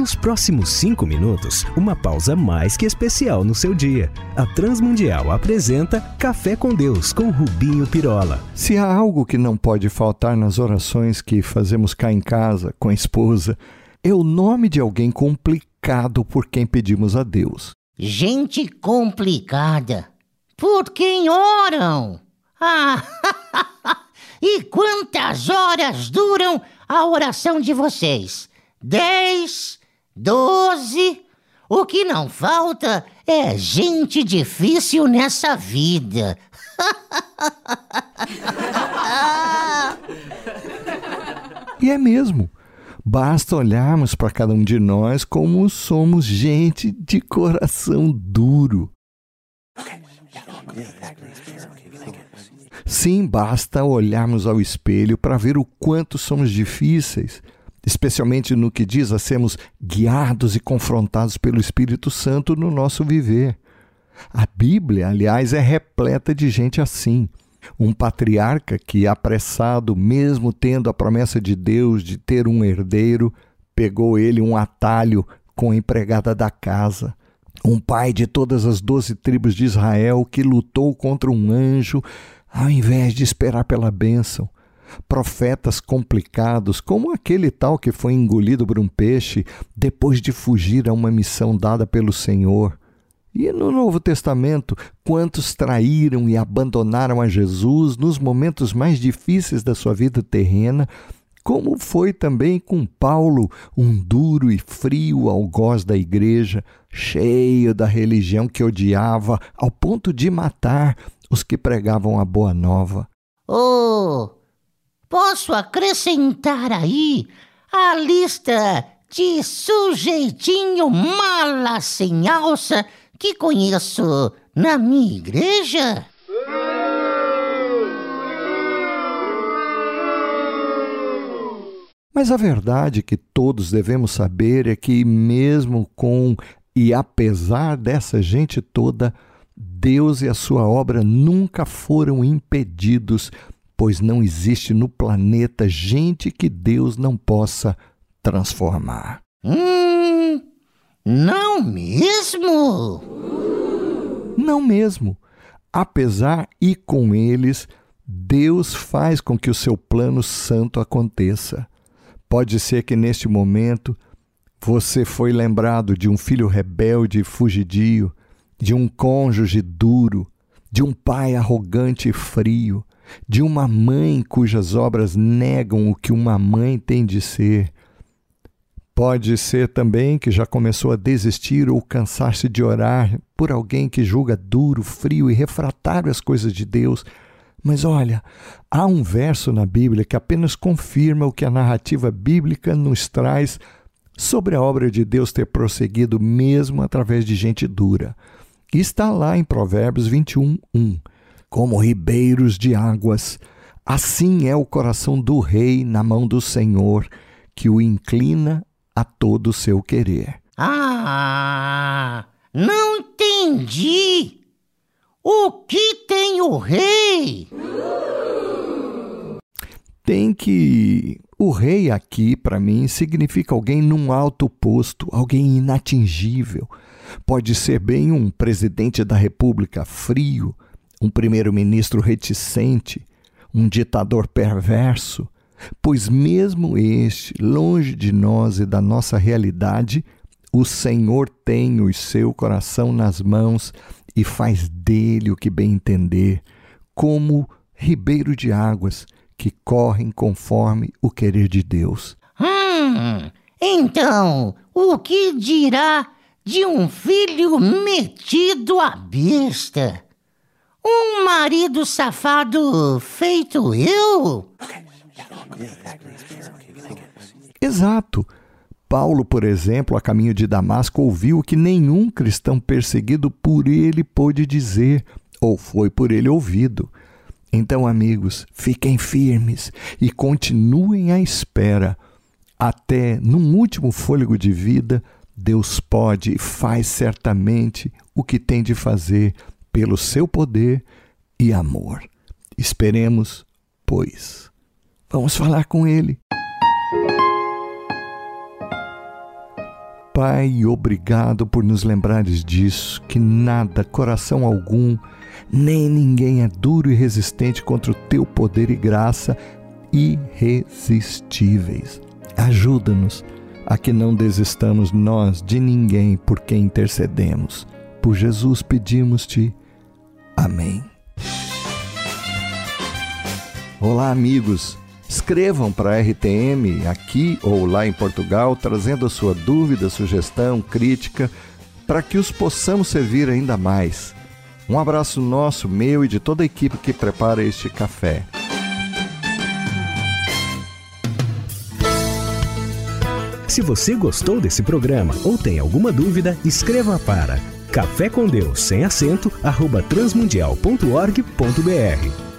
Nos próximos cinco minutos, uma pausa mais que especial no seu dia. A Transmundial apresenta Café com Deus com Rubinho Pirola. Se há algo que não pode faltar nas orações que fazemos cá em casa, com a esposa, é o nome de alguém complicado por quem pedimos a Deus. Gente complicada. Por quem oram? Ah, e quantas horas duram a oração de vocês? Dez? Doze? O que não falta é gente difícil nessa vida. e é mesmo. Basta olharmos para cada um de nós como somos gente de coração duro. Sim, basta olharmos ao espelho para ver o quanto somos difíceis, especialmente no que diz a sermos guiados e confrontados pelo Espírito Santo no nosso viver. A Bíblia, aliás, é repleta de gente assim. Um patriarca que, apressado, mesmo tendo a promessa de Deus de ter um herdeiro, pegou ele um atalho com a empregada da casa. Um pai de todas as doze tribos de Israel que lutou contra um anjo ao invés de esperar pela bênção. Profetas complicados, como aquele tal que foi engolido por um peixe depois de fugir a uma missão dada pelo Senhor. E no Novo Testamento, quantos traíram e abandonaram a Jesus nos momentos mais difíceis da sua vida terrena, como foi também com Paulo, um duro e frio algoz da igreja, cheio da religião que odiava, ao ponto de matar os que pregavam a boa nova. Oh, posso acrescentar aí a lista de sujeitinho mala sem alça que conheço na minha igreja? Mas a verdade que todos devemos saber é que, mesmo com e apesar dessa gente toda, Deus e a sua obra nunca foram impedidos, pois não existe no planeta gente que Deus não possa transformar. Hum, não mesmo? Não mesmo. Apesar e com eles, Deus faz com que o seu plano santo aconteça. Pode ser que neste momento você foi lembrado de um filho rebelde e fugidio, de um cônjuge duro, de um pai arrogante e frio, de uma mãe cujas obras negam o que uma mãe tem de ser. Pode ser também que já começou a desistir ou cansar-se de orar por alguém que julga duro, frio e refratário às coisas de Deus. Mas olha, há um verso na Bíblia que apenas confirma o que a narrativa bíblica nos traz sobre a obra de Deus ter prosseguido mesmo através de gente dura. Está lá em Provérbios 21, 1. Como ribeiros de águas, assim é o coração do rei na mão do Senhor, que o inclina a todo o seu querer. Ah, não entendi. O que tem o rei? Tem que o rei aqui, para mim, significa alguém num alto posto, alguém inatingível. Pode ser bem um presidente da república frio, um primeiro-ministro reticente, um ditador perverso, pois mesmo este, longe de nós e da nossa realidade, o Senhor tem o seu coração nas mãos e faz dele o que bem entender, como ribeiro de águas que correm conforme o querer de Deus. Hum, então, o que dirá de um filho metido à besta? Um marido safado feito eu? Exato. Paulo, por exemplo, a caminho de Damasco, ouviu o que nenhum cristão perseguido por ele pôde dizer, ou foi por ele ouvido. Então, amigos, fiquem firmes e continuem à espera. Até num último fôlego de vida, Deus pode e faz certamente o que tem de fazer pelo seu poder e amor. Esperemos, pois. Vamos falar com Ele. Pai, obrigado por nos lembrares disso, que nada, coração algum, nem ninguém é duro e resistente contra o teu poder e graça irresistíveis. Ajuda-nos a que não desistamos nós de ninguém por quem intercedemos. Por Jesus pedimos-te. Amém. Olá, amigos. Escrevam para a RTM aqui ou lá em Portugal, trazendo a sua dúvida, sugestão, crítica, para que os possamos servir ainda mais. Um abraço nosso, meu e de toda a equipe que prepara este café. Se você gostou desse programa ou tem alguma dúvida, escreva para café com Deus sem acento arroba transmundial.org.br